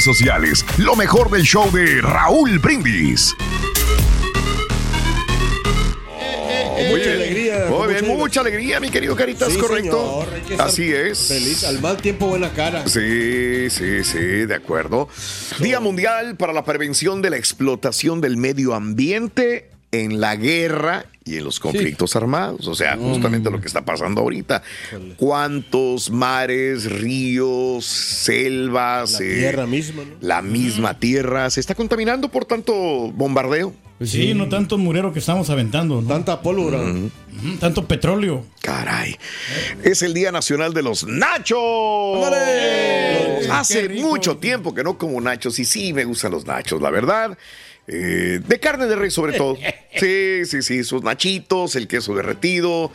sociales. Lo mejor del show de Raúl Brindis. Muy mucha bien. alegría. Muy bien, mucha- mucha alegría, mi querido Caritas, Sí, correcto. señor, Así es. Feliz, al mal tiempo, buena cara. Sí, sí, sí, de acuerdo. Día Mundial para la Prevención de la Explotación del Medio Ambiente en la guerra y en los conflictos armados. O sea, justamente lo que está pasando ahorita. ¿Cuántos mares, ríos, selvas, La eh, tierra misma, ¿no? la misma tierra se está contaminando por tanto bombardeo? Sí, no tanto murero que estamos aventando, ¿no? Tanta pólvora. Ujú, Tanto petróleo. Caray. Es el Día Nacional de los Nachos. Hace mucho tiempo que no como nachos y sí me gustan los nachos, la verdad. Eh, de carne de rey sobre todo. Sí, sí, sí, sus nachitos, el queso derretido.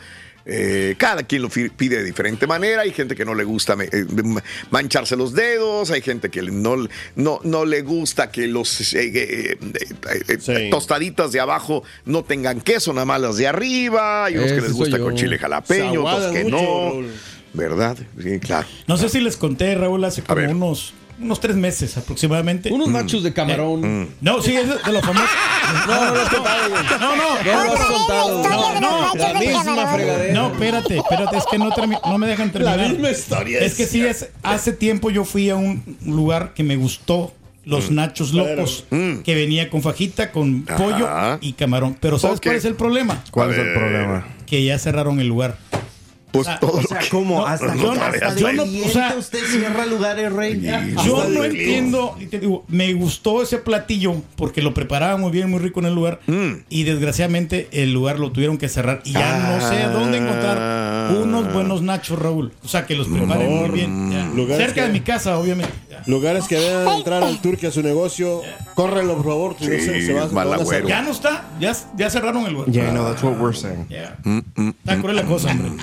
Eh, cada quien lo pide de diferente manera. Hay gente que no le gusta eh, ma- mancharse los dedos. Hay gente que no, no, no le gusta que los eh, Sí. tostaditas de abajo no tengan queso, nada más las de arriba. Hay unos que les gusta yo. con chile jalapeño, otros que mucho, no. Raúl. ¿Verdad? Sí, claro. No sé si les conté, Raúl, hace como unos, unos tres meses aproximadamente. Unos nachos de camarón. No, sí, es de, los famosos. No, no lo has contado, güey. No, no, No lo has contado. No, no, La misma fregadera. No, espérate, espérate, es que no, no me dejan terminar. La misma historia. Es que sí, es, hace tiempo yo fui a un lugar que me gustó, Mm. los nachos locos, que venía con fajita, con pollo y camarón. Pero ¿sabes Ok. cuál es el problema? ¿Cuál es el problema? Que ya cerraron el lugar. Pues todo O lo sea, que- ¿cómo? No, ¿Hasta, yo- hasta hasta yo no- o sea- usted cierra lugares, rey? Yo no entiendo, y te digo, me gustó ese platillo porque lo preparaba muy bien, muy rico en el lugar Mm. y desgraciadamente el lugar lo tuvieron que cerrar y ya no sé dónde encontrar Ah. unos buenos nachos, Raúl. O sea, que los preparen muy bien. ya. Cerca que- de mi casa, obviamente. Lugares que vean entrar al turque a su negocio, córrenlo, por favor. Sí, se, se va- mal agüero. Ya no está, ya, ya cerraron el lugar. Yeah, no, that's what we're saying. Ya. Mm, Está cruel la cosa, hombre.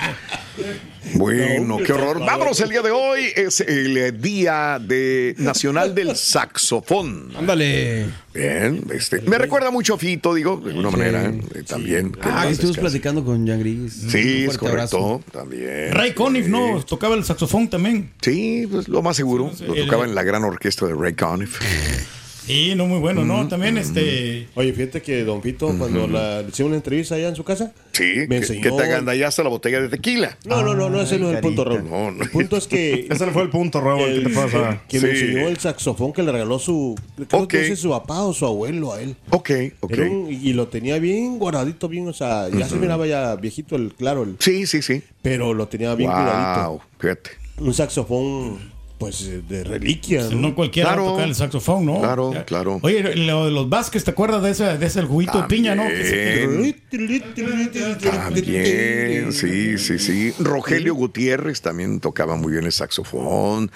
Bueno, qué horror. Vámonos el día de hoy. Es el eh, día de nacional del saxofón. Ándale. Bien, este, me recuerda mucho a Fito, digo, de alguna manera eh, también. Ah, estuvimos platicando con Jan Gris. Sí, es fuerte abrazo. correcto. También. Ray Conniff, ¿no? Tocaba el saxofón también. Sí, pues lo más seguro. Lo el- tocaba en la gran orquesta de Ray Conniff. Sí, no, muy bueno, ¿no? También este. Oye, fíjate que Don Pito, cuando la, le hicieron una entrevista allá en su casa, Sí, me que, enseñó. que te agandallaste la botella de tequila. No, no, no, no, ese no es el punto. Raúl. No, no. El punto es que. Ese fue el punto, Raúl. ¿Qué te pasa? Que me Sí. enseñó el saxofón que le regaló su. Creo Ok. que ese es su papá o su abuelo a él. Ok, ok. Era un- y lo tenía bien guardadito, bien, o sea, ya se miraba ya viejito el, claro, el, Sí, sí, sí. pero lo tenía bien cuidadito. Wow, fíjate. Un saxofón, pues, eh, de reliquia. ¿no? No cualquiera Claro. va a tocar el saxofón, ¿no? Claro, Ya. claro. Oye, lo de los Vázquez, ¿te acuerdas de ese, de ese juguito de piña, no? Que se- También. Sí, sí, sí. Rogelio Gutiérrez también tocaba muy bien el saxofón.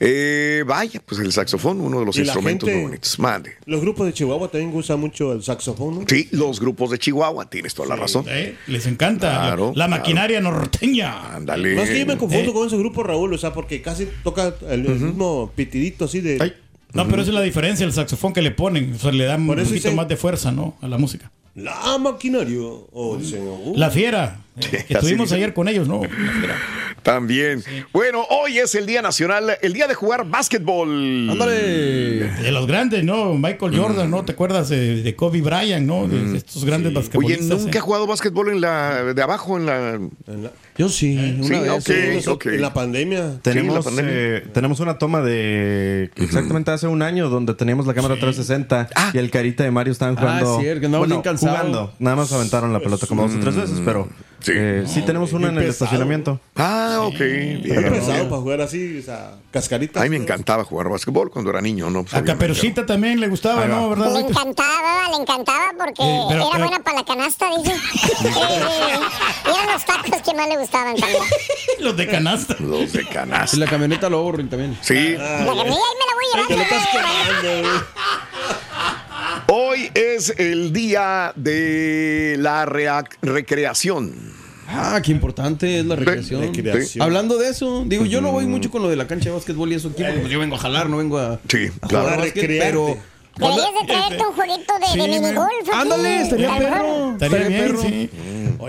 Eh, vaya, pues el saxofón, uno de los instrumentos gente- muy bonitos. Mande. Los grupos de Chihuahua también usan mucho el saxofón, ¿no? Sí, los grupos de Chihuahua, tienes toda la razón. Eh, Les encanta Claro, la claro. maquinaria norteña. Ándale. No es que yo me confundo Eh. con ese grupo, Raúl, o sea, porque casi toca el, el mismo pitidito así de... Ay. No, pero esa es la diferencia, el saxofón que le ponen. O sea, le dan un poquito dicen- más de fuerza, ¿no? A la música. La maquinaria. O dicen, uh, La fiera. Eh, que estuvimos ayer con ellos, ¿no? También. Bueno, hoy es el Día Nacional, el Día de jugar básquetbol. Ándale. De los grandes, ¿no? Michael Jordan, ¿no? ¿Te acuerdas de, de Kobe Bryant, ¿no? De, de estos grandes Oye, basquetbolistas. ¿nunca eh? ha jugado básquetbol en la de abajo, en la, en la- Yo sí, una Sí, vez. ok, sí. ok. En la pandemia. Tenemos, la pandemia. eh, tenemos una toma de exactamente hace un año donde teníamos la cámara 360 Ah. y el carita de Mario estaban jugando. cierto, que andamos bien cansados. jugando. Nada más aventaron la pelota como dos o tres veces, pero Sí. eh, sí tenemos una en el pesado. estacionamiento. Ah, ok. Muy Bien. pesado para jugar así, o sea, cascaritas. A mí me encantaba jugar básquetbol cuando era niño, ¿no? Pues, A. Caperucita también le gustaba. ¿no? ¿Verdad? Le encantaba, le encantaba porque Sí, pero- era pero- buena para la canasta, dice. Sí, y eran los tacos que más le gustaban también. Los de canasta. Los de Y canasta. la camioneta lo ahorren también. Sí. La me, ahí me la voy a Te lo llevar. estás quemando, güey. Hoy es el día de la rea- recreación. Ah, qué importante es la recreación. Recreación. Hablando de eso, digo, yo no voy mucho con lo de la cancha de básquetbol y eso aquí, porque pues yo vengo a jalar, no vengo a, Sí, a claro. jugar A básquet, pero... Deberías de traerte un jueguito de, Sí, de minigolf. Ándale, estaría perro. Estaría bien, perro. sí.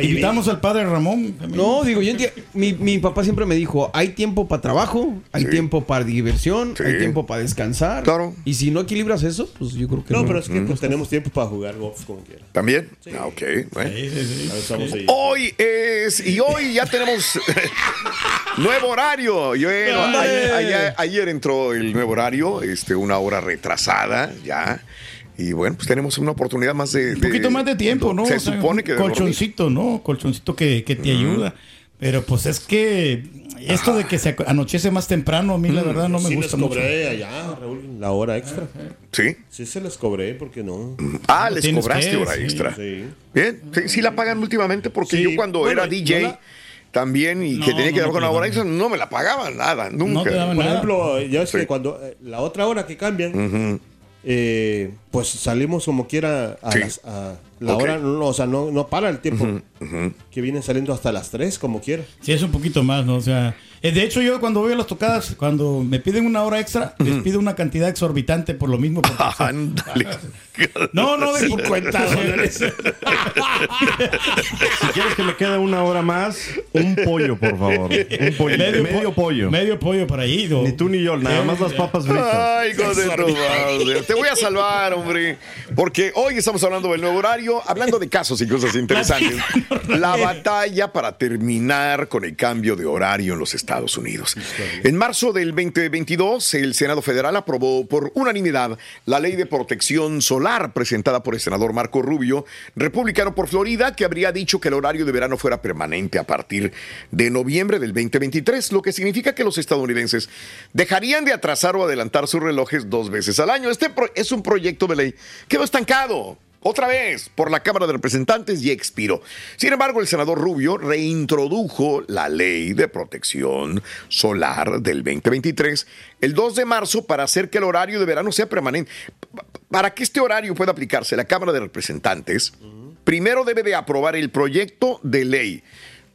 Invitamos al padre Ramón. también. No, digo, yo enti- mi, mi papá siempre me dijo, hay tiempo para trabajo, hay Sí. tiempo para diversión, Sí. hay tiempo para descansar. Claro. Y si no equilibras eso, pues yo creo que no. No, pero es que pues, tenemos tiempo para jugar golf como quiera. ¿También? Ah, ok. Bueno. Sí, sí, sí. Ahí. Hoy es, y hoy ya tenemos nuevo horario. Ayer- ayer entró el nuevo horario, este, una hora retrasada ya. Y bueno, pues tenemos una oportunidad más de. Un poquito más de tiempo, ¿no? Se O sea, supone que. dormir. Colchoncito, ¿no? Colchoncito que, que te ayuda. Pero pues es que esto de que se anochece más temprano, a mí la verdad no me sí gusta les mucho. cobré allá, Raúl, la hora extra. Sí. Sí se les cobré, porque no. Ah, les cobraste que, hora sí, extra. Sí. Bien, sí, sí la pagan últimamente porque Sí, yo cuando bueno, era DJ no la- también y No, que tenía no, que dar no con te una la hora extra, no me la pagaban nada, nunca. te daban Por nada. ejemplo, ya ves Sí. que cuando eh, la otra hora que cambian, eh, pues salimos como quiera a, Sí. las- a la hora, no, o sea, no, no para el tiempo, que vienen saliendo hasta las 3 como quiera. Sí, es un poquito más, ¿no? O sea, de hecho yo cuando voy a las tocadas, cuando me piden una hora extra, les pido una cantidad exorbitante por lo mismo. porque, o sea, Ándale. no, no, de 50 dólares. Si quieres que me quede una hora más, un pollo, por favor. Un pollo. Medio, po- pollo. Medio pollo para ahí. ¿no? Ni tú ni yo, nada más las papas fritas. Ay, de. Te voy a salvar, hombre. Porque hoy estamos hablando del nuevo horario, hablando de casos y cosas interesantes. La batalla para terminar con el cambio de horario en los Estados Unidos. En marzo del 2022, el Senado Federal aprobó por unanimidad la ley de protección solar presentada por el senador Marco Rubio, republicano por Florida, que habría dicho que el horario de verano fuera permanente a partir de noviembre del 2023, lo que significa que los estadounidenses dejarían de atrasar o adelantar sus relojes dos veces al año. Este es un proyecto de ley que quedó estancado. Otra vez por la Cámara de Representantes y expiró. Sin embargo, el senador Rubio reintrodujo la ley de protección solar del 2023 el 2 de marzo para hacer que el horario de verano sea permanente. Pa- Para que este horario pueda aplicarse, la Cámara de Representantes primero debe de aprobar el proyecto de ley.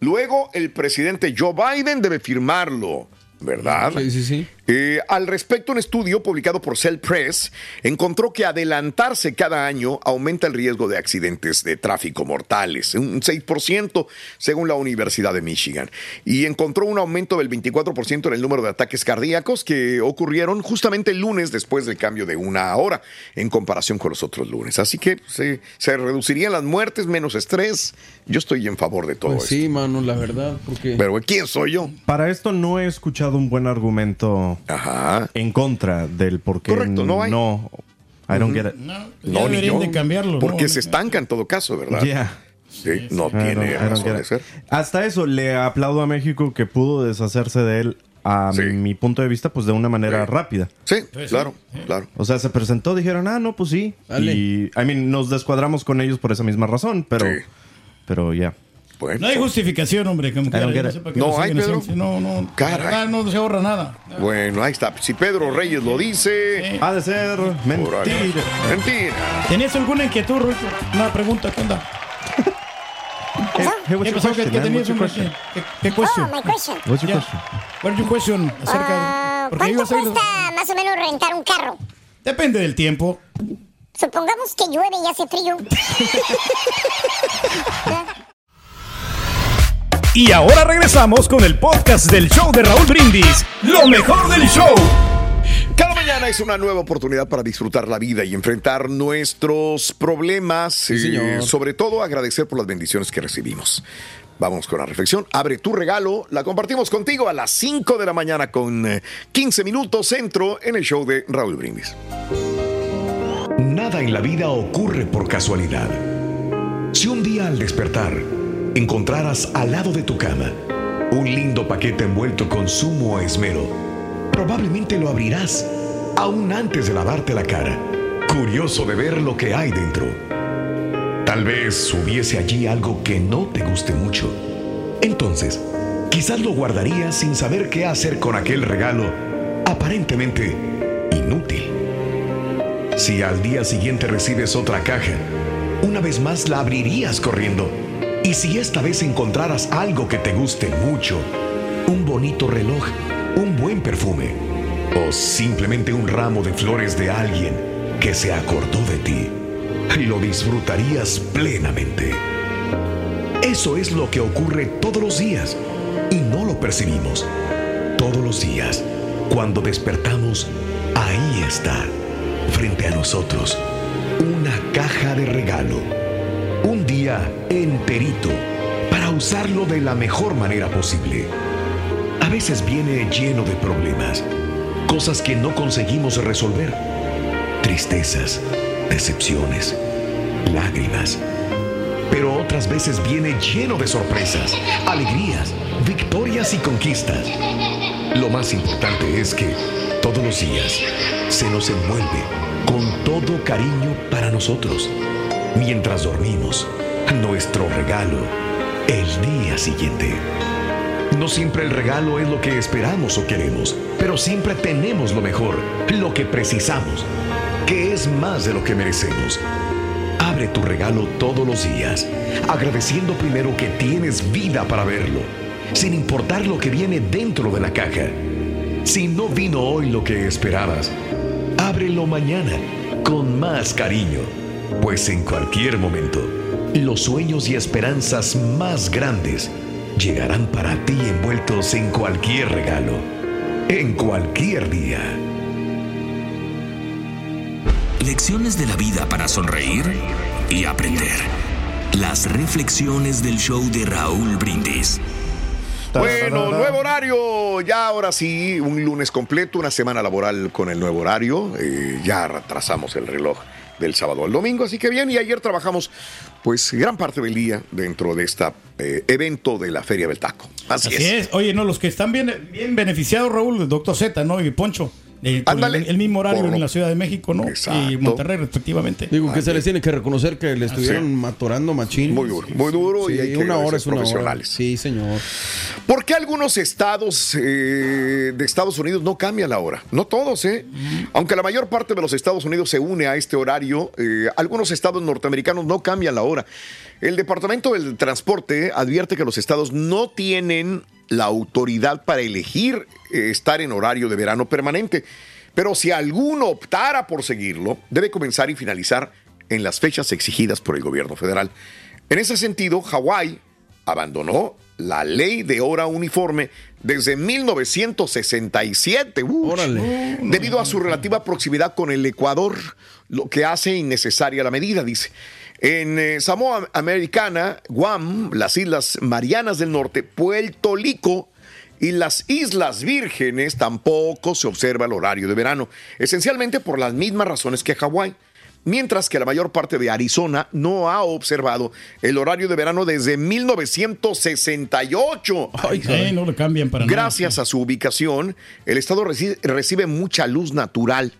Luego, el presidente Joe Biden debe firmarlo, ¿verdad? Sí, sí, sí. Eh, al respecto, un estudio publicado por Cell Press encontró que adelantarse cada año aumenta el riesgo de accidentes de tráfico mortales, un 6% según la Universidad de Michigan, y encontró un aumento del 24% en el número de ataques cardíacos que ocurrieron justamente el lunes después del cambio de una hora en comparación con los otros lunes. Así que se, se reducirían las muertes, menos estrés. Yo estoy en favor de todo Pues esto. sí, mano, la verdad, porque... Pero ¿quién soy yo? Para esto no he escuchado un buen argumento Ajá. en contra del por qué Correcto, no hay. no. I don't get it. No, ni yo. de cambiarlo. Porque ¿no? se estanca en todo caso, ¿verdad? Yeah. Sí, no tiene razón de ser. Hasta eso, le aplaudo a México que pudo deshacerse de él, a Sí. mi punto de vista, pues de una manera Sí. rápida. Sí, Pues claro, claro. O sea, se presentó, dijeron, ah, no, pues sí. Dale. Y, I mean, nos descuadramos con ellos por esa misma razón, pero, Sí. pero ya. Bueno, No hay justificación, hombre. Como get no No lo hay, Pedro. No, no. Caray. no se ahorra nada. bueno, ahí está. Si Pedro Reyes lo dice, Ha de ser mentira. Mentira. ¿Tenías alguna inquietud, Ruito? Una pregunta, ¿qué onda? Hey, hey, what's ¿Qué your pasó? ¿Qué, question, qué man? tenías, hombre? question? ¿Qué, question? Oh, my question. What's your Yeah. question? What's your question acerca Ah, de... Porque ¿Cuánto cuesta más o menos rentar un carro? Depende del tiempo. Supongamos que llueve y hace frío. Y ahora regresamos con el podcast del show de Raúl Brindis. Lo mejor del show. Cada mañana es una nueva oportunidad para disfrutar la vida y enfrentar nuestros problemas. eh, señor. sobre todo agradecer por las bendiciones que recibimos. Vamos con la reflexión. Abre tu regalo. La compartimos contigo a las 5 de la mañana con eh, 15 minutos centro en el show de Raúl Brindis. Nada en la vida ocurre por casualidad. Si un día al despertar encontraras al lado de tu cama un lindo paquete envuelto con sumo esmero, probablemente lo abrirás aún antes de lavarte la cara, curioso de ver lo que hay dentro. Tal vez hubiese allí algo que no te guste mucho. Entonces, quizás lo guardarías sin saber qué hacer con aquel regalo aparentemente inútil. Si al día siguiente recibes otra caja, una vez más la abrirías corriendo. Y si esta vez encontraras algo que te guste mucho, un bonito reloj, un buen perfume o simplemente un ramo de flores de alguien que se acordó de ti, lo disfrutarías plenamente. Eso es lo que ocurre todos los días y no lo percibimos. Todos los días, cuando despertamos, ahí está, frente a nosotros, una caja de regalo. Un día enterito para usarlo de la mejor manera posible. A veces viene lleno de problemas, cosas que no conseguimos resolver, tristezas, decepciones, lágrimas. Pero otras veces viene lleno de sorpresas, alegrías, victorias y conquistas. Lo más importante es que todos los días se nos envuelve con todo cariño para nosotros. Mientras dormimos, nuestro regalo el día siguiente. No siempre el regalo es lo que esperamos o queremos, pero siempre tenemos lo mejor, lo que precisamos, que es más de lo que merecemos. Abre tu regalo todos los días, agradeciendo primero que tienes vida para verlo, sin importar lo que viene dentro de la caja. Si no vino hoy lo que esperabas, ábrelo mañana con más cariño, pues en cualquier momento, los sueños y esperanzas más grandes llegarán para ti envueltos en cualquier regalo, en cualquier día. Lecciones de la vida para sonreír y aprender. Las reflexiones del show de Raúl Brindis. Bueno, nuevo horario. Ya ahora sí, un lunes completo, una semana laboral con el nuevo horario. Eh, ya retrasamos el reloj del sábado al domingo, así que bien. Y ayer trabajamos, pues, gran parte del día dentro de este evento de la Feria del Taco. Así, Así es. Oye, no, los que están bien, bien beneficiados, Raúl, el doctor Z, ¿no? Y Poncho. Eh, Ándale. el, el mismo horario en la Ciudad de México, ¿no? Exacto. Y Monterrey, respectivamente. Digo que se les tiene que reconocer que le estuvieron Sí. matorando machín. Muy duro, muy duro y Sí, hay que una hora es una hora. Sí, señor. ¿Por qué algunos estados eh, de Estados Unidos no cambian la hora? No todos, ¿eh? Aunque la mayor parte de los Estados Unidos se une a este horario, eh, algunos estados norteamericanos no cambian la hora. El Departamento del Transporte advierte que los estados no tienen la autoridad para elegir eh, estar en horario de verano permanente. Pero si alguno optara por seguirlo, debe comenzar y finalizar en las fechas exigidas por el gobierno federal. En ese sentido, Hawái abandonó la ley de hora uniforme desde 1967. Uy. Órale. Debido a su relativa proximidad con el Ecuador, lo que hace innecesaria la medida, dice. En eh, Samoa Americana, Guam, las Islas Marianas del Norte, Puerto Rico y las Islas Vírgenes tampoco se observa el horario de verano, esencialmente por las mismas razones que Hawái. Mientras que la mayor parte de Arizona no ha observado el horario de verano desde 1968. Sí, no lo cambian para nada. Gracias a su ubicación, el estado reci- recibe mucha luz natural,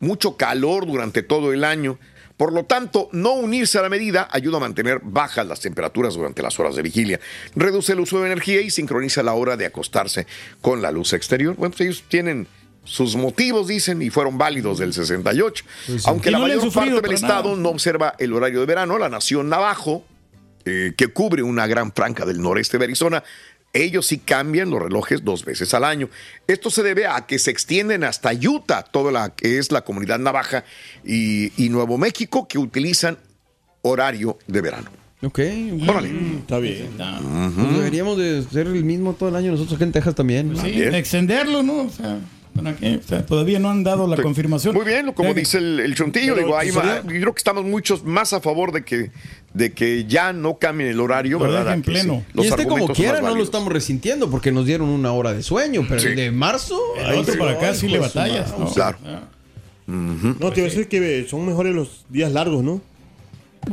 mucho calor durante todo el año. Por lo tanto, no unirse a la medida ayuda a mantener bajas las temperaturas durante las horas de vigilia, reduce el uso de energía y sincroniza la hora de acostarse con la luz exterior. Bueno, pues ellos tienen sus motivos, dicen, y fueron válidos del 68. Pues sí. Aunque Y la no mayor parte del nada. estado no observa el horario de verano, la nación Navajo, eh, que cubre una gran franja del noreste de Arizona, ellos sí cambian los relojes dos veces al año. Esto se debe a que se extienden hasta Utah, toda la que es la comunidad navaja, y, y Nuevo México, que utilizan horario de verano. Ok. Órale. Está bien. Pues deberíamos de ser el mismo todo el año nosotros aquí en Texas también. Sí, extenderlo, ¿no? O sea, ¿Para qué? O sea, todavía no han dado la confirmación. Muy bien, como Ya que- dice el, el chuntillo, digo, ahí pues, va- sería- yo creo que estamos muchos más a favor de que, de que ya no cambien el horario, ¿verdad? que pleno. sí, y este como quiera no lo estamos resintiendo porque nos dieron una hora de sueño, pero Sí. el de marzo... El ahí otro sí, para acá sí le batallas. ¿no? Claro. No, te iba a decir que son mejores los días largos, ¿no?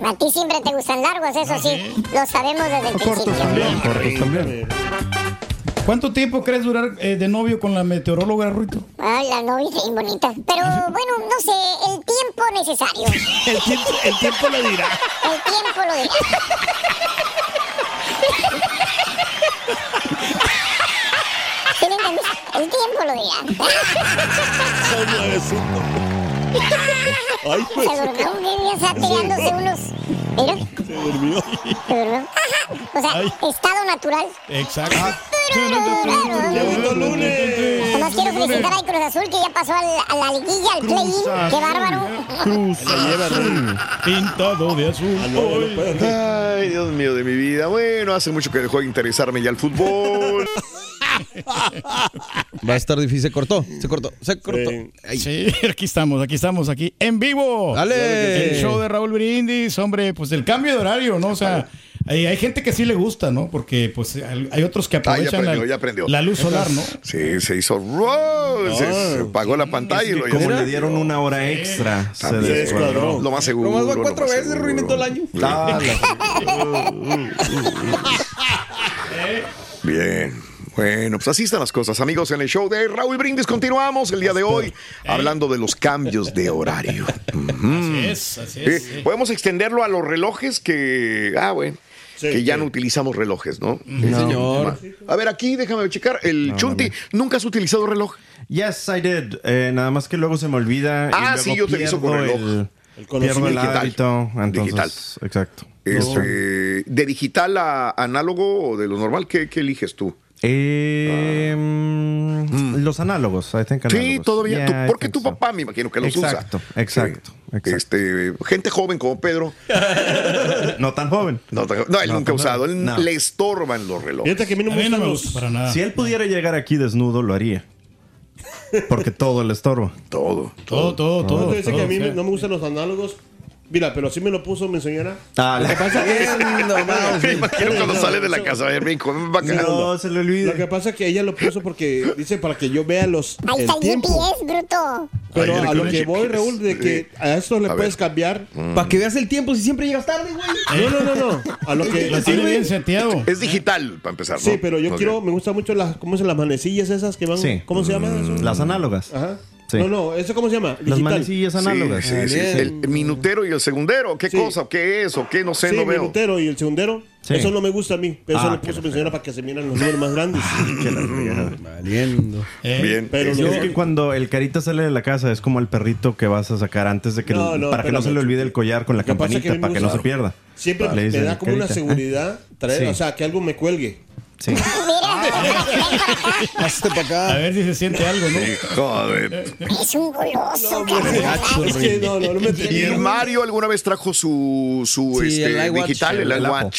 A ti siempre te gustan largos, eso sí. Lo sabemos desde el principio. ¿Cuánto tiempo crees durar eh, de novio con la meteoróloga, Ruito? Ay, la novia es bien bonita. Pero bueno, no sé, el tiempo necesario. El tiempo, el tiempo lo dirá. El tiempo lo dirá. ¿Sí me entendés? El tiempo lo dirá. Ay, pues. Se durmió un día, está tirándose unos... Mira, Se durmió. se durmió. Ajá. O sea, estado natural. Exacto. Quiero felicitar a Cruz Azul que ya pasó al, a la liguilla, al play-in. Qué bárbaro. Cruz Azul, pintado de azul. Ay, Dios mío de mi vida. Bueno, hace mucho que dejó de interesarme ya el fútbol. Va a estar difícil. Se cortó, se cortó, se cortó. Ay. Sí, aquí estamos, aquí estamos, aquí en vivo. Dale. El show de Raúl Brindis, hombre, pues el cambio de horario, ¿no? O sea, hay, hay gente que sí le gusta, ¿no? Porque pues hay otros que Ah, ya aprovechan aprendió, la, ya aprendió. la luz solar, ¿no? Sí, se hizo. ¡Wow! Se, se apagó la pantalla y lo Como le dieron una hora extra, se descuadró. Lo más seguro. Nomás va lo cuatro más veces, seguro. Ruin, en todo el año. Ah, la- Bien. Bueno, pues así están las cosas, amigos. En el show de Raúl Brindis continuamos el día de hoy hablando de los cambios de horario. Así es, así Sí, es. sí. Podemos extenderlo a los relojes que. Ah, bueno. Sí, que ya sí. no utilizamos relojes, ¿no? Sí, señor. A ver, aquí déjame checar. El Chunti, ¿nunca has utilizado reloj? Yes, I did. Eh, nada más que luego se me olvida. y Ah, luego sí, yo utilizo con reloj. El, El conocimiento. hábito. Entonces, Digital. Exacto. Este, ¿De digital a análogo o de lo normal? ¿Qué, qué eliges tú? Eh, mm, Los análogos, I think Sí, todavía. Yeah, porque tu so. papá me imagino que los Exacto, usa. exacto, Sí. exacto. Este, gente joven como Pedro. No tan joven. No, él No, nunca ha usado. Él no. le estorban los relojes. Fíjate que a mí no A me mí no gustan los... gusta para nada. Si él pudiera llegar aquí desnudo, lo haría. Porque todo le estorba. Todo. Todo, todo, todo. Fíjate que todo, a mí o sea. no me gustan los análogos. Mira, pero así me lo puso mi señora. Ah, Lo que pasa que... Me imagino cuando sale de la casa. A cagar. No, se le olvida. Lo que pasa es que ella lo puso porque dice para que yo vea los Ahí el tiempo. GPS, bruto. Pero Ay, a lo que GPS. voy, Raúl, de que a esto le A puedes ver. cambiar. Para que veas el tiempo si siempre llegas tarde, güey. No, no, no, no. A lo que Lo tiene bien seteado. Es digital, para empezar. ¿no? Sí, pero yo Ok. quiero, me gusta mucho las, ¿cómo se las manecillas esas que van? Sí. ¿Cómo se llama eso? Las análogas. Ajá. Sí. No, no, ¿eso cómo se llama? Las Digital. manecillas Sí, análogas. sí, sí. Bien. El, el minutero y el segundero. ¿Qué Sí. cosa? ¿Qué es? ¿O qué? No sé, Sí, no el veo. minutero y el segundero. Sí. Eso no me gusta a mí. Pero eso Ah, lo puso mi señora para que se miren los números más grandes. Valiendo. Eh, Bien. Pero Es- yo- Es que cuando el carita sale de la casa es como el perrito que vas a sacar antes de que No, no, para que no se le olvide el collar con la que campanita para que no se pierda. Siempre Le me da como una "Carita". seguridad traer, Sí. o sea, que algo me cuelgue. Sí. Mira, Hazte para a acá. ver si se siente algo, ¿no? Joder. es un goloso, Gacho, Es que no, no, no me ¿Y el Mario alguna vez trajo su, su Sí, este, el iWatch. digital, el, El el Apple.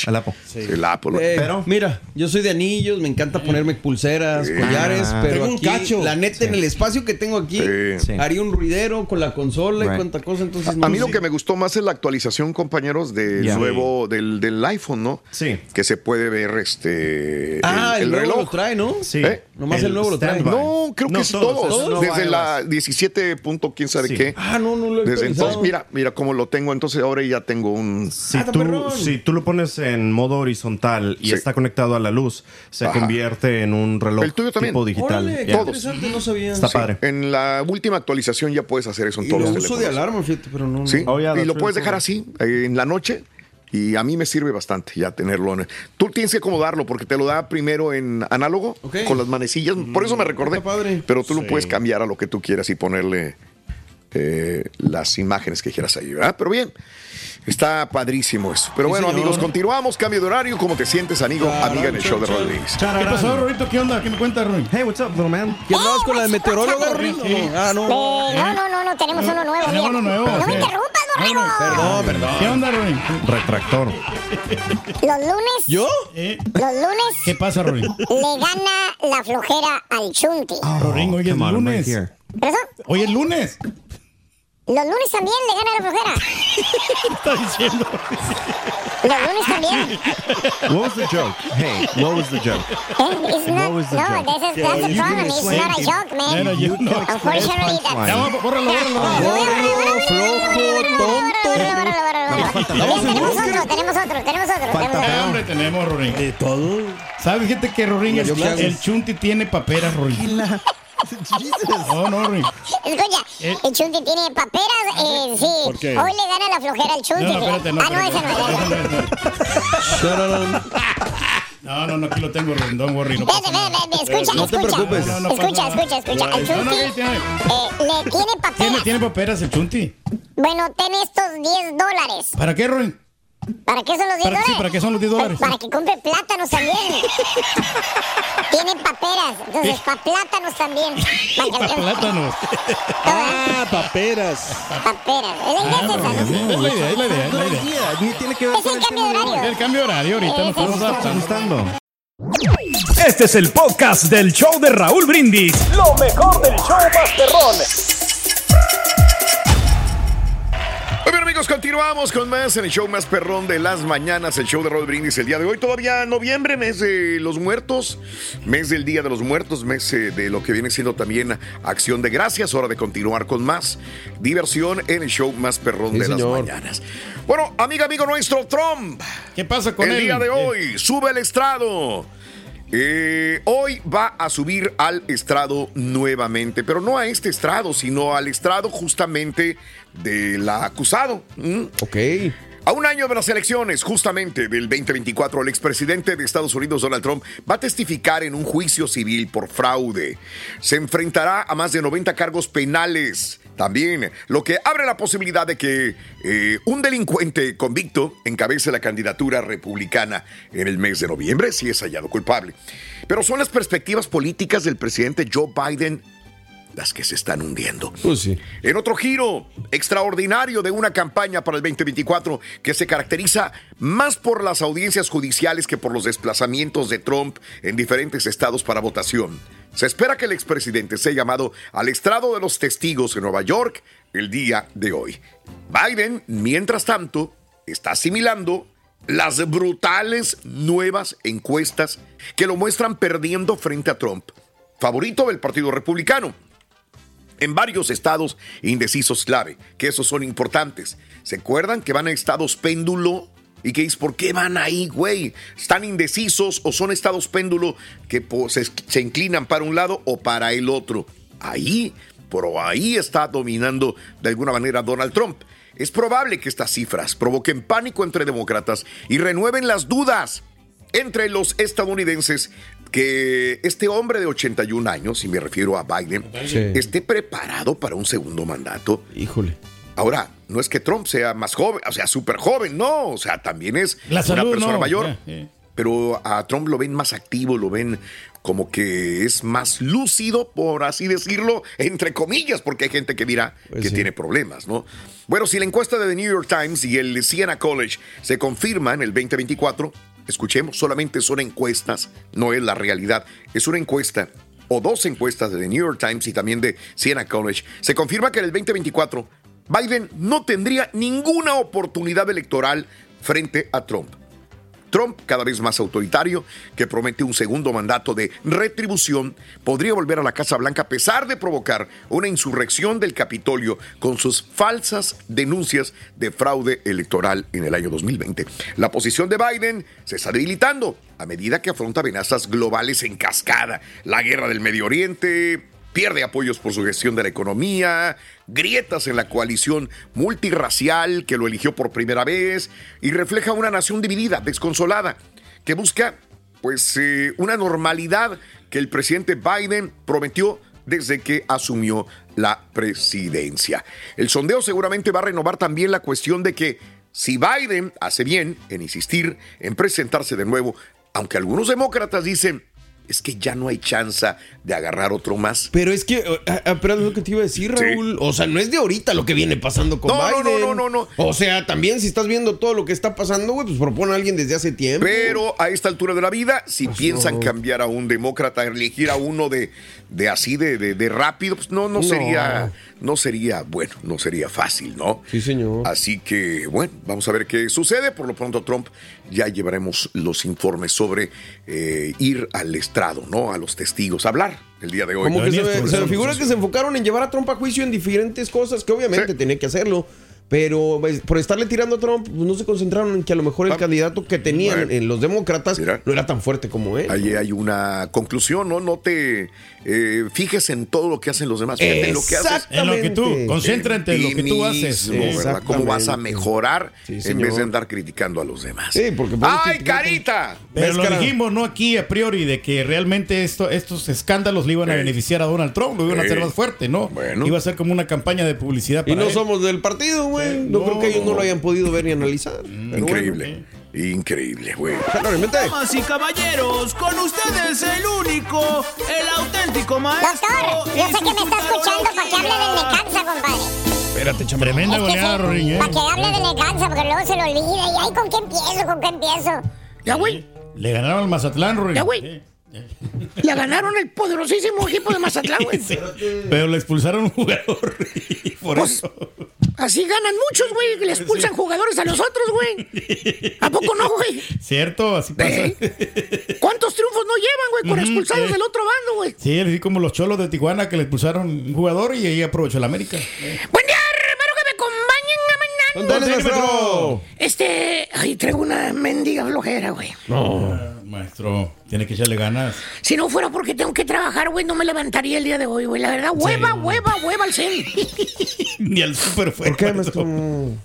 El Apple. Eh, Pero- mira, yo soy de anillos, me encanta ponerme pulseras, collares, Ah. pero Tengo un aquí, cacho. la neta, en el espacio que tengo aquí, Sí. Sí. haría un ruidero con la consola y Right. cuánta cosa, entonces A mí no lo que me gustó más es la actualización, compañeros, del nuevo, del, del iPhone, ¿no? Sí. Que se puede ver este Ah, el, nuevo reloj. lo trae, ¿no? Sí. ¿Eh? Nomás el nuevo lo trae. No, creo que No, es todos, todos. el Desde iOS. la 17. punto quién sabe Sí. qué. Ah, no, no lo he Desde entonces, mira, mira cómo lo tengo. Entonces ahora ya tengo un. Si Ah, tú, si tú lo pones en modo horizontal y Sí. está conectado a la luz, se Ajá. convierte en un reloj El tuyo también. tipo digital. Órale, Ya. Todos. interesante, no sabía. Está Sí, padre. En la última actualización ya puedes hacer eso en Y todos lo los uso de teléfonos. alarma, fíjate, pero no. no. Sí, Oh, yeah, y lo puedes dejar así eh, en la noche y a mí me sirve bastante ya tenerlo. en- Tú tienes que acomodarlo porque te lo da primero en análogo con las manecillas. Por eso me recordé. está padre. Pero tú lo puedes cambiar a lo que tú quieras y ponerle eh, las imágenes que quieras ahí, ¿verdad? Pero bien, está padrísimo eso. Pero Sí, bueno, señor. amigos, continuamos. Cambio de horario. ¿Cómo te sientes, amigo? amiga en el show de Rodríguez. ¿Qué pasó, Rorito? ¿Qué onda? ¿Qué me cuentas, Ruin? Hey, what's up, little man? ¿Qué andabas con la de meteoróloga, Ruin? Sí. Ah, no. Eh, no, no, no, no, tenemos uno nuevo. Tenemos uno nuevo, No me interrumpas, bravo! Perdón, perdón. ¿Qué onda, Rorín? Retractor. Los lunes, ¿Yo? ¿Eh? los lunes ¿Qué pasa, Rorín? le gana la flojera al Chunti. Rorín, hoy es Come on, I'm right lunes. here. ¿Pero eso? Hoy es lunes. Los lunes también le gana la flojera. ¿Qué está diciendo? Los lunes también. What was the joke? Hey, what was the joke? Eh, It's not, What was the no, joke? this is, that's the you problem. It's not a joke, man. Era yo, no. Unfortunately, that's... Ya, bórralo, bórralo, bórralo. Flojo, tonto. Tenemos otro, tenemos otro, tenemos otro. Falta tenemos ¿Qué otro. hambre tenemos, Rorín? De todo. ¿Sabes, gente, que Rorín, el, el Chunti tiene paperas, Rorín? No, no, Rorín. Escucha, Eh. el Chunti tiene paperas, eh, sí. ¿Por qué? Hoy le gana la flojera al Chunti. No, no, espérate, no. ah, no, ese no, no. No, no, no, aquí lo tengo, Rorín. Don't worry, no pasa nada. escucha, No te escucha. preocupes. No, no pasa escucha, escucha, escucha. El No, no, Chunti eh, le tiene paperas. ¿Tiene, tiene paperas el Chunti? Bueno, ten estos 10 dólares. ¿Para qué, Rorín? ¿Para qué son los 10 ¿Para, dólares? sí, ¿Para qué son los 10 dólares? Para que compre plátanos también. Tienen paperas, entonces para plátanos también. Para plátanos. Ah, paperas. Paperas. Es la idea es esa, ¿no? Sí, es la idea, es la idea, es la idea. Ni tiene que ver Es el cambio de horario. El cambio de horario ahorita nos estamos ¿Estás adaptando. ajustando? Este es el podcast del show de Raúl Brindis. Lo mejor del show Masterrón. Amigos, continuamos con más en el show más perrón de las mañanas, el show de Rod Brindis el día de hoy, todavía noviembre, mes de los muertos, mes del Día de los Muertos, mes eh, de lo que viene siendo también acción de gracias, hora de continuar con más diversión en el show más perrón Sí, de señor. las mañanas. Bueno, amiga, amigo nuestro, Trump, ¿Qué pasa con el él? día de Eh, hoy, sube el estrado. Eh, hoy va a subir al estrado nuevamente, pero no a este estrado, sino al estrado justamente del acusado. Ok. A un año de las elecciones, justamente del 2024, el expresidente de Estados Unidos, Donald Trump, va a testificar en un juicio civil por fraude. Se enfrentará a más de 90 cargos penales. También, lo que abre la posibilidad de que eh, un delincuente convicto encabece la candidatura republicana en el mes de noviembre, si es hallado culpable. Pero son las perspectivas políticas del presidente Joe Biden las que se están hundiendo. Pues sí. En otro giro extraordinario de una campaña para el 2024 que se caracteriza más por las audiencias judiciales que por los desplazamientos de Trump en diferentes estados para votación. Se espera que el expresidente sea llamado al estrado de los testigos en Nueva York el día de hoy. Biden, mientras tanto, está asimilando las brutales nuevas encuestas que lo muestran perdiendo frente a Trump, favorito del Partido Republicano en varios estados indecisos clave, que esos son importantes. ¿Se acuerdan que van a estados péndulo? Y que dices, ¿por qué van ahí, güey? ¿Están indecisos o son estados péndulo que se, se inclinan para un lado o para el otro? Ahí, pero ahí está dominando de alguna manera Donald Trump. Es probable que estas cifras provoquen pánico entre demócratas y renueven las dudas entre los estadounidenses que este hombre de 81 años, y me refiero a Biden, Sí. esté preparado para un segundo mandato. Híjole. Ahora, no es que Trump sea más joven, o sea, súper joven, no, o sea, también es La una salud, persona no, mayor. sí. Pero a Trump lo ven más activo, lo ven como que es más lúcido, por así decirlo, entre comillas, porque hay gente que dirá Pues que sí. tiene problemas, ¿no? Bueno, si la encuesta de The New York Times y el Siena College se confirma en el 2024, escuchemos, solamente son encuestas, no es la realidad, es una encuesta o dos encuestas de The New York Times y también de Siena College, se confirma que en el 2024 Biden no tendría ninguna oportunidad electoral frente a Trump. Trump, cada vez más autoritario, que promete un segundo mandato de retribución, podría volver a la Casa Blanca a pesar de provocar una insurrección del Capitolio con sus falsas denuncias de fraude electoral en el año 2020. La posición de Biden se está debilitando a medida que afronta amenazas globales en cascada, la guerra del Medio Oriente, pierde apoyos por su gestión de la economía, grietas en la coalición multirracial que lo eligió por primera vez y refleja una nación dividida, desconsolada, que busca pues eh, una normalidad que el presidente Biden prometió desde que asumió la presidencia. El sondeo seguramente va a renovar también la cuestión de que si Biden hace bien en insistir en presentarse de nuevo, aunque algunos demócratas dicen, es que ya no hay chance de agarrar otro más. Pero es que, ah, ah, pero es lo que te iba a decir, Sí. Raúl. O sea, no es de ahorita lo que viene pasando con No, no, Biden. no, no, no, no. O sea, también si estás viendo todo lo que está pasando, güey, pues propone a alguien desde hace tiempo. Pero a esta altura de la vida, si Pues piensan no. cambiar a un demócrata, elegir a uno de, de así de, de- de rápido, pues no, no No. sería, no sería bueno, no sería fácil, ¿no? Sí, señor. Así que, bueno, vamos a ver qué sucede. Por lo pronto, Trump ya llevaremos los informes sobre eh, ir al estrado, ¿no? A los testigos, a hablar el día de hoy. Como que se me, se me figura que se enfocaron en llevar a Trump a juicio en diferentes cosas, que obviamente tenía que hacerlo. Pero pues, por estarle tirando a Trump, pues, no se concentraron en que a lo mejor el candidato que tenían Ah, bueno. en los demócratas no era tan fuerte como él. Ahí hay una conclusión, ¿no? No te eh, fijes en todo lo que hacen los demás, fíjate en lo que haces. En lo que tú, concéntrate en lo que tú haces. ¿Cómo vas a Exactamente. mejorar en vez de andar criticando a los demás? Sí, porque ¡Ay, carita! Pero lo dijimos, no aquí a priori, de que realmente esto, estos escándalos le iban a beneficiar a Donald Trump, lo iban a hacer más fuerte, ¿no? Iba a ser como una campaña de publicidad Y para no él. somos del partido, güey. No, creo que ellos no lo hayan podido ver ni analizar. Increíble. Increíble, güey. Damas y caballeros, con ustedes el único, el auténtico maestro. Doctor, yo sé que me está escuchando para que hable del Necaxa, compadre. Espérate, chama. Tremenda goleada, Rorín, ¿eh? Para que hable del Necaxa, porque luego se lo olvida. ¿Y ahí con qué empiezo? ¿Con qué empiezo? Ya, güey. Le ganaron al Mazatlán, Rorín. Ya, güey. Le ganaron el poderosísimo equipo de Mazatlán, güey. Pero le expulsaron un jugador. y por Pues, eso. Así ganan muchos, güey, que le expulsan jugadores a los otros, güey. ¿A poco no, güey? Cierto, así pasa. ¿Cuántos triunfos no llevan, güey, con expulsados sí. del otro bando, güey? Sí, así como los cholos de Tijuana que le expulsaron un jugador y ahí aprovechó el América. Buen Dale, maestro. Este, ay, traigo una mendiga flojera, güey. No. Maestro, tiene que echarle ganas. Si no fuera porque tengo que trabajar, güey, no me levantaría el día de hoy, güey. La verdad, hueva, hueva, hueva al cen. Ni al súper fue. ¿Por qué, maestro?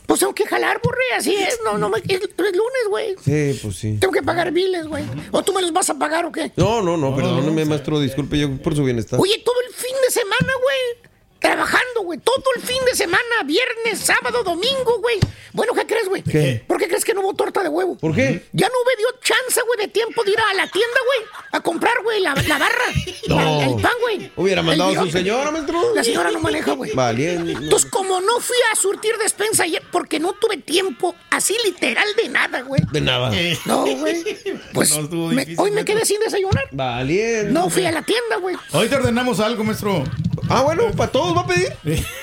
Pues tengo que jalar, burre, así es. No, no me. Es, es lunes, güey. Sí, pues sí. Tengo que pagar biles, güey. ¿O tú me los vas a pagar o qué? No, no, no, perdóneme, maestro. Disculpe yo por su bienestar. Oye, todo el fin de semana, güey. Trabajando, güey. Todo el fin de semana. Viernes, sábado, domingo, güey. Bueno, ¿qué crees, güey? ¿Qué? ¿Por qué crees que no hubo torta de huevo? ¿Por qué? Ya no me dio chance, güey, de tiempo de ir a la tienda, güey. A comprar, güey, la, la barra. No. la- el pan, güey. Hubiera El mandado a su señora, maestro. La señora no maneja, güey. Valiente. Entonces, como no fui a surtir despensa ayer porque no tuve tiempo, así literal de nada, güey. De nada. No, güey. Pues No, me- hoy me quedé sin desayunar. Valiente. No fui a la tienda, güey. Hoy te ordenamos algo, maestro. Ah, bueno, para todos va a pedir.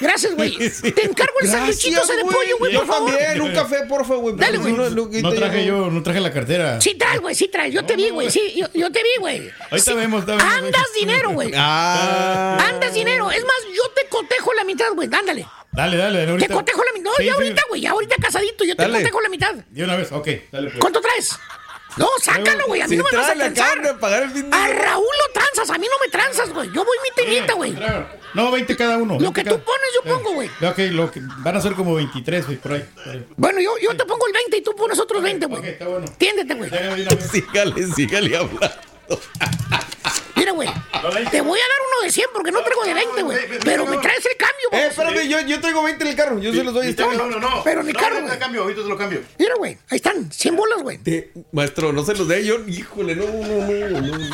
Gracias, güey. Te encargo el sándwichito ese de pollo, güey, Yo por favor. también, un café, porfa, güey. Dale, güey. No traje yo, no traje la cartera. Sí traes, güey, sí traes. Yo te vi, güey. Sí, yo, yo te vi, güey. Ahorita Sí. vemos, ahorita vemos. Andas dinero, güey. Ah. Andas dinero. Es más, yo te cotejo la mitad, güey. Ándale. Dale, dale, dale. Te cotejo la mitad. No, Sí, ya sí. ahorita, güey. Ya ahorita casadito. Yo te Dale. cotejo la mitad. De una vez, ok, dale pues. ¿Cuánto traes? No, sácalo, güey. A mí Sí, no me vas a transar. de pagar el fin de A Raúl lo transas. A mí no me transas, güey. Yo voy mi tenita, güey. No, 20 cada uno. Lo 20 que tú cada- pones, yo pongo, güey. Ok, lo que van a ser como 23, güey, por ahí. Bueno, yo, yo te pongo el 20 y tú pones otros 20, güey. Tiéndete, güey. Sígale, sígale hablando. Mira, güey. Te voy a dar uno de 100 porque no traigo de 20, güey. Pero me traes el cambio, güey. Eh, espérame, yo, yo traigo 20 en el carro. Yo se los doy este. No, no, no. Pero mi No, carro, güey. cambio, ahorita te lo cambio. Mira, güey. Ahí están. 100 bolas, güey. Maestro, no se los dé yo. Híjole, no, no, no. no.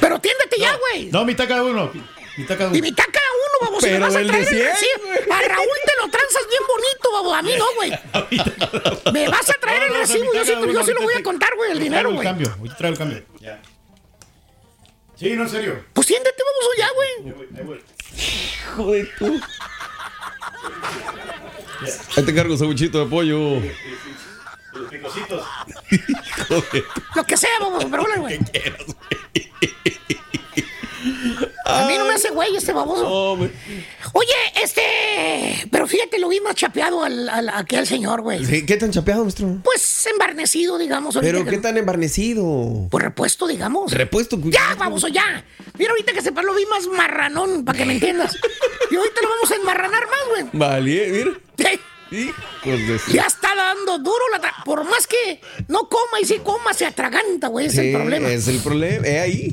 Pero tiéndete ya, güey. No, mitad cada uno. Mitad cada uno. Y mitad cada uno, vamos. Pero vas a de traer el 100, recibo. A Raúl te lo transas bien bonito, babo. A mí no, güey. Me vas a traer el recibo. Yo sí, yo lo voy a contar, güey, el dinero, traigo güey. el cambio, ahorita traigo el cambio. Ya. Sí, no, en serio. Pues tiéndete, vamos ya, güey. Ahí voy. Hijo de tú. Ahí te cargo sabuchito de pollo. Los picositos. Hijo de Lo que sea, vamos, pero bueno, güey. A mí no me hace güey este baboso. Hombre. Oye, este. Pero fíjate, lo vi más chapeado al, al, aquí al señor, güey. Sí, ¿Qué tan chapeado, maestro? Pues embarnecido, digamos. Pero que- qué tan embarnecido. Pues repuesto, digamos. Repuesto. Ya, baboso, ya. Mira, ahorita que sepas, lo vi más marranón, para que me entiendas. Y ahorita lo vamos a enmarranar más, güey. Vale, mira. Sí. Hijos de Ya está dando duro la Por más que no coma y si coma, se atraganta, güey. Es Sí, el problema. Es el problema. Es ahí.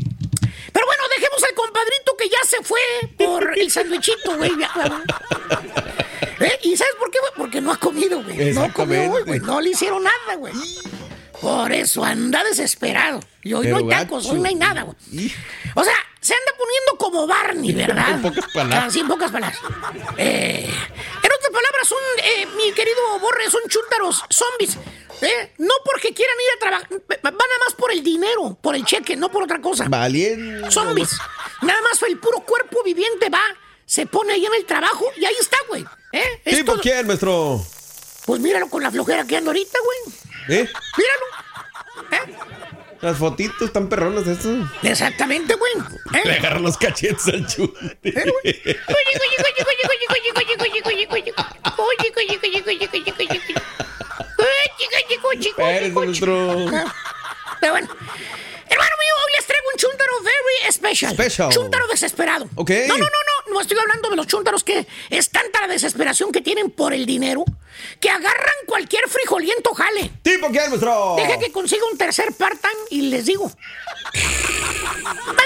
Pero bueno, dejemos al compadrito que ya se fue por el sandwichito, güey. ¿Eh? ¿Y sabes por qué, güey? Porque no ha comido, güey. No comió hoy, güey. No le hicieron nada, güey. Por eso anda desesperado. Y hoy Pero no hay tacos, gacho. hoy no hay nada, güey. O sea, se anda poniendo como Barney, ¿verdad? En pocas palabras. Ah, sí, en pocas palabras. Eh, en otras palabras, son, eh, mi querido Borre, son chúntaros, zombies. ¿Eh? No porque quieran ir a trabajar, van nada más por el dinero, por el cheque, no por otra cosa. Valiendo. Zombies. Nada más el puro cuerpo viviente va, se pone ahí en el trabajo y ahí está, güey. ¿Eh? ¿Tipo todo. quién, maestro? Pues míralo con la flojera que ando ahorita, güey. ¿Eh? Míralo. Las fotitos están perronas estas. Exactamente, güey. ¿Eh? Le agarra los cachetes al chute. Espérese, maestro. Pero bueno, hermano mío, hoy les traigo un chúntaro very special. Special. Chúntaro desesperado. Ok. No, no, no, no, no estoy hablando de los chúntaros que es tanta la desesperación que tienen por el dinero que agarran cualquier frijoliento jale. ¿Tipo quién, maestro? Deja que consiga un tercer part-time y les digo.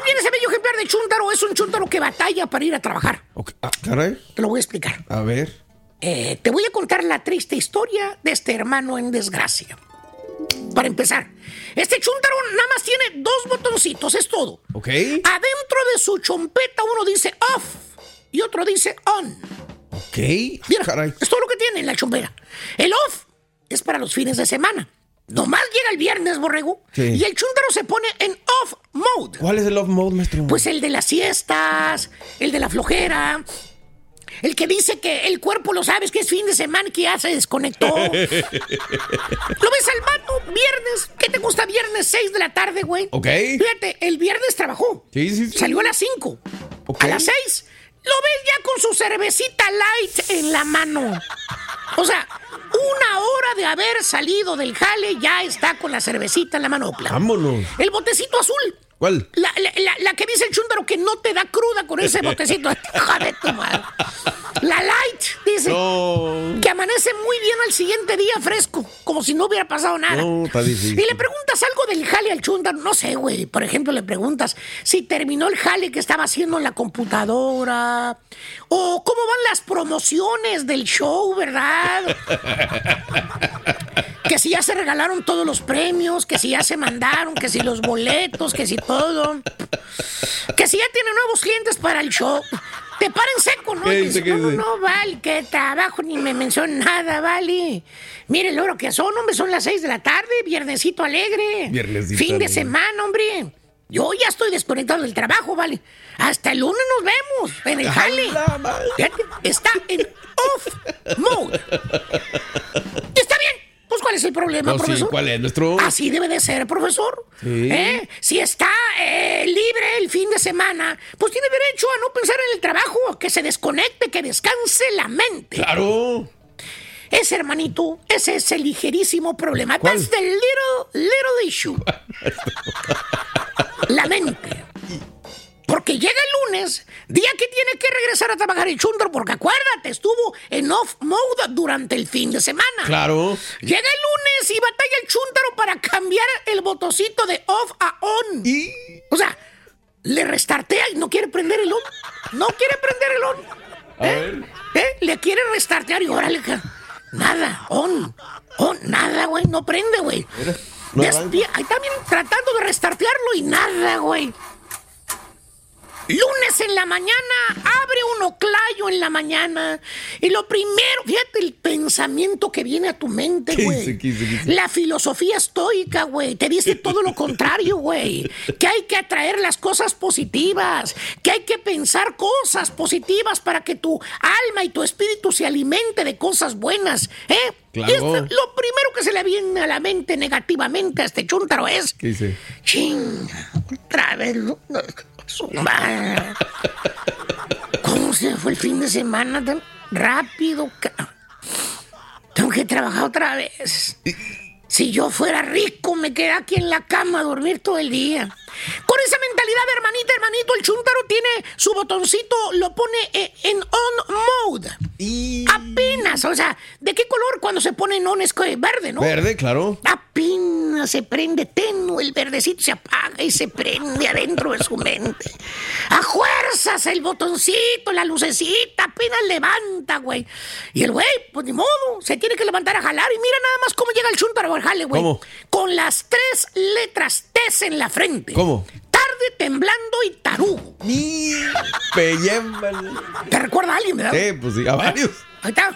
Bien ese bello ejemplar de chúntaro es un chúntaro que batalla para ir a trabajar. Ah, caray. Te lo voy a explicar. A ver. Eh, te voy a contar la triste historia de este hermano en desgracia. Para empezar, este chúntaro nada más tiene dos botoncitos, es todo. Ok. Adentro de su chompeta uno dice off y otro dice on. Ok. Mira, Caray. es todo lo que tiene en la chompera. El off es para los fines de semana. Nomás llega el viernes, borrego, Sí. y el chúntaro se pone en off mode. ¿Cuál es el love mode, maestro? Pues el de las siestas, el de la flojera, el que dice que el cuerpo lo sabes que es fin de semana que ya se desconectó. ¿Lo ves al vato viernes? ¿Qué te gusta viernes 6 de la tarde, güey? Ok. Fíjate, el viernes trabajó. Sí, sí, sí. Salió a las 5. A las 6 lo ves ya con su cervecita light en la mano. O sea, una hora de haber salido del jale ya está con la cervecita en la manopla. Vámonos. El botecito azul. ¿Cuál? La, la- que dice el chúndaro que no te da cruda con ese botecito. De tu madre. La light, dice. No. Que amanece muy bien al siguiente día fresco, como si no hubiera pasado nada. No, está difícil. Y le preguntas algo del jale al chúndaro, no sé, güey. Por ejemplo, le preguntas si terminó el jale que estaba haciendo en la computadora. O cómo van las promociones del show, ¿verdad? que si ya se regalaron todos los premios, que si ya se mandaron, que si los boletos, que si todo. Que si ya tiene nuevos clientes para el show. Te paren seco, ¿no? ¿Qué Y dice, no, no, no, vale, que trabajo ni me menciona nada, vale. Mire el oro que son, hombre, son las seis de la tarde, viernesito alegre. Viernesito Fin de semana, hombre. Yo ya estoy desconectado del trabajo, vale. Hasta el lunes nos vemos en el jale. Está en off mode. Está bien. Pues, ¿cuál es el problema, No, sí, profesor? ¿cuál es nuestro? Así debe de ser, profesor. Sí. ¿Eh? Si está eh, libre el fin de semana, pues tiene derecho a no pensar en el trabajo, que se desconecte, que descanse la mente. Claro. Ese hermanito, ese es el ligerísimo problema. ¿Cuál? That's the little, little issue. la mente. Porque llega el lunes, día que tiene que regresar a trabajar el chundro, porque acuérdate, estuvo en off mode durante el fin de semana. Claro. Llega el lunes y batalla el chúntaro para cambiar el botoncito de off a on. ¿Y? O sea, le restartea y no quiere prender el on. No quiere prender el on. A ¿Eh? ver. ¿Eh? Le quiere restartear y órale, nada, on, on, nada, güey, no prende, güey. no Ahí también tratando de restartearlo y nada, güey. Lunes en la mañana, abre un oclayo en la mañana. Y lo primero, fíjate el pensamiento que viene a tu mente, ¿Qué güey. La filosofía estoica, güey. Te dice todo lo contrario, güey. Que hay que atraer las cosas positivas. Que hay que pensar cosas positivas para que tu alma y tu espíritu se alimente de cosas buenas. ¿Eh? Claro. Lo primero que se le viene a la mente negativamente a este chúntaro es. ¿Qué dice? Chinga, otra vez. ¿Cómo se fue el fin de semana tan rápido? Tengo que trabajar otra vez. Si yo fuera rico, me quedaría aquí en la cama a dormir todo el día. Con esa mentalidad, hermanita, hermanito, el chúntaro tiene su botoncito, lo pone eh, en on mode. Apenas, o sea, ¿de qué color cuando se pone en on es verde, no? Verde, claro. Apenas se prende tenue, el verdecito se apaga y se prende adentro de su mente. A fuerzas el botoncito, la lucecita, apenas levanta, güey. Y el güey, pues ni modo, se tiene que levantar a jalar y mira nada más cómo llega el chúntaro al jale, güey. ¿Cómo? Con las tres letras T en la frente. ¿Cómo? Tarde, temblando y tarugo. Pellémbale. ¿Te recuerda a alguien, verdad? Sí, pues sí, a varios. Ahí está.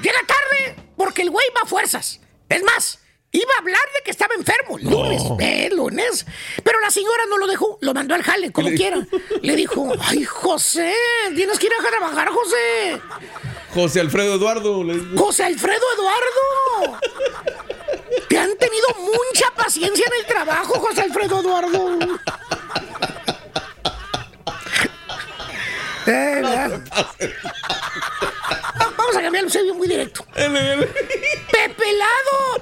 Llega tarde porque el güey va a fuerzas. Es más, iba a hablar de que estaba enfermo. Lunes, eh, lunes. Pero la señora no lo dejó, lo mandó al jale, como Le- quiera. Le dijo, ay, José, tienes que ir a trabajar, José. José Alfredo Eduardo. José Alfredo Eduardo. Te han tenido mucha paciencia en el trabajo, José Alfredo Eduardo. Eh. Va- Vamos a cambiarlo, se vio muy directo. Pepelado,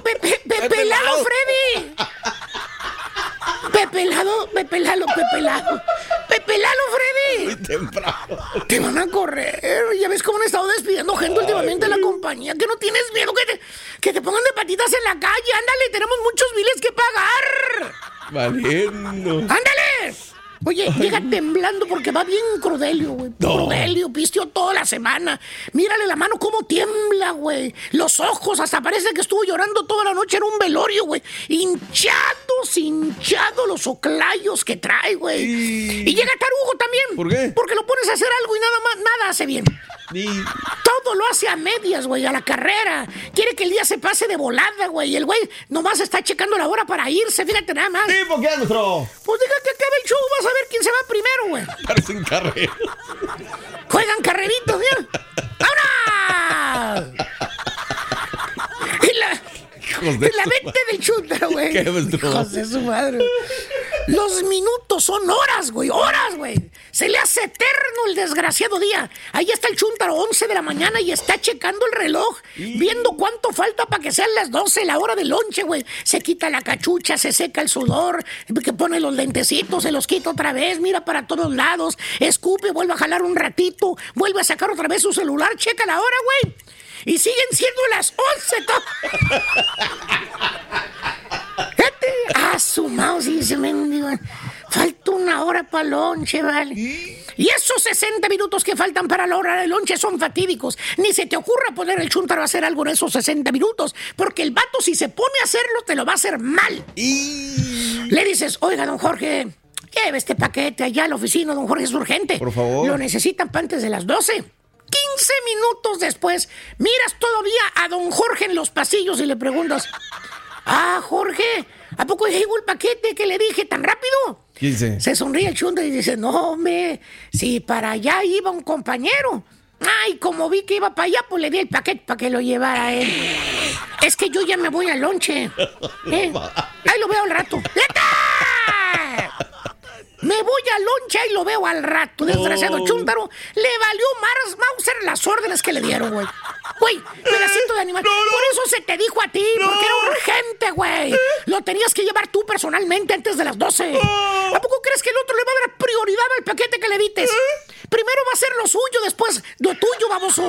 Pepe, Pepelado, Freddy. Pepelado, Pepelado, Pepelado. Pepelado, Freddy. Temprano. Te van a correr. Ya ves cómo han estado despidiendo gente últimamente en la compañía. Que no tienes miedo que te, que te pongan de patitas en la calle. Ándale, tenemos muchos biles que pagar. Valiendo. ¡Ándale! Oye, llega temblando porque va bien Crudelio, güey. Crudelio, pisteó toda la semana. Mírale la mano cómo tiembla, güey. Los ojos, hasta parece que estuvo llorando toda la noche en un velorio, güey. Hinchados, hinchados los oclayos que trae, güey. Y llega Tarugo también. ¿Por qué? Porque lo pones a hacer algo y nada más, nada hace bien. Todo lo hace a medias, güey, a la carrera. Quiere que el día se pase de volada, güey. Y el güey nomás está checando la hora para irse, fíjate nada más. ¿Tipo qué, nuestro? Pues deja que acabe el show, vas a ver quién se va primero, güey. Parecen carreras. Juegan carreritos, mira. ¡Ahora! Y la, y la mente del chúntaro, güey. Hijos de su madre. Los minutos son horas, güey, horas, güey. Se le hace eterno el desgraciado día. Ahí está el chúntaro, 11 de la mañana, y está checando el reloj, viendo cuánto falta para que sean las 12, la hora del lonche, güey. Se quita la cachucha, se seca el sudor, que pone los lentecitos, se los quita otra vez, mira para todos lados, escupe, vuelve a jalar un ratito, vuelve a sacar otra vez su celular, checa la hora, güey. Y siguen siendo las 11. Fíjate, a su mouse dice mendigo. Falta una hora para el lonche, vale. Y esos 60 minutos que faltan para la hora del lonche son fatídicos. Ni se te ocurra poner el chuntaro a hacer algo en esos 60 minutos, porque el vato, si se pone a hacerlo, te lo va a hacer mal. Le dices, oiga, don Jorge, lleve este paquete allá a la oficina, don Jorge, es urgente. Por favor. Lo necesitan para antes de las 12. 15 minutos después, miras todavía a don Jorge en los pasillos y le preguntas, ah, Jorge, ¿a poco llegó el paquete que le dije tan rápido? 15. Se sonríe el chunda y dice, no, hombre, si para allá iba un compañero. Ay, como vi que iba para allá, pues le di el paquete para que lo llevara él. Es que yo ya me voy al lonche. ¿Eh? Ahí lo veo al rato. ¡Leta! Me voy al lonche y lo veo al rato. Desgraciado chúntaro. Le valió Mars Mauser las órdenes que le dieron, güey. Güey, pedacito de animal. Por eso se te dijo a ti, porque era urgente, güey. Lo tenías que llevar tú personalmente antes de las 12. ¿A poco crees que el otro le va a dar prioridad al paquete que le dites? Primero va a ser lo suyo, después lo tuyo, baboso.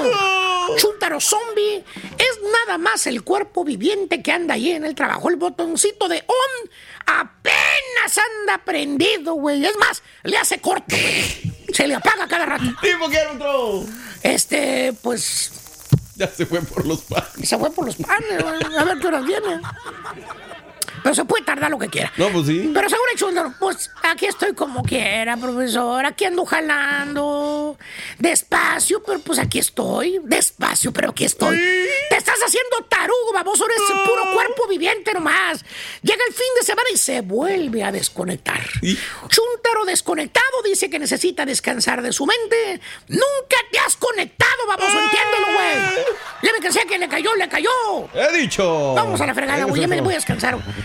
Chúntaro zombie es nada más el cuerpo viviente que anda ahí en el trabajo. El botoncito de on apenas anda prendido, güey. Es más, le hace corto, güey. Se le apaga cada rato. ¿Tipo qué, otro? Este, pues, Ya se fue por los panes. se fue por los panes. A ver qué horas viene. Pero se puede tardar lo que quiera. No, pues sí. Pero seguro el chúndaro, pues aquí estoy como quiera, profesor. Aquí ando jalando. Despacio, pero pues aquí estoy. Despacio, pero aquí estoy. Te estás haciendo tarugo, baboso. Eres puro cuerpo viviente nomás. Llega el fin de semana y se vuelve a desconectar. Chúntaro desconectado dice que necesita descansar de su mente. Nunca te has conectado, baboso. Entiéndelo, güey. Ya me cansé que le cayó, le cayó. He dicho. Vamos a la fregada, güey. Ya me voy a descansar.